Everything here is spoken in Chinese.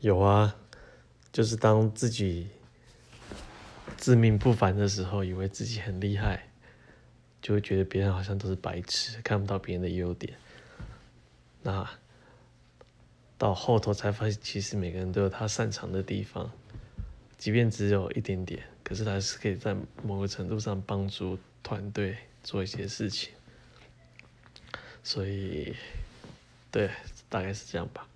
有啊就是当自己自命不凡的时候以为自己很厉害就会觉得别人好像都是白痴看不到别人的优点。那到后头才发现其实每个人都有他擅长的地方即便只有一点点可是他还是可以在某个程度上帮助团队做一些事情。所以对大概是这样吧。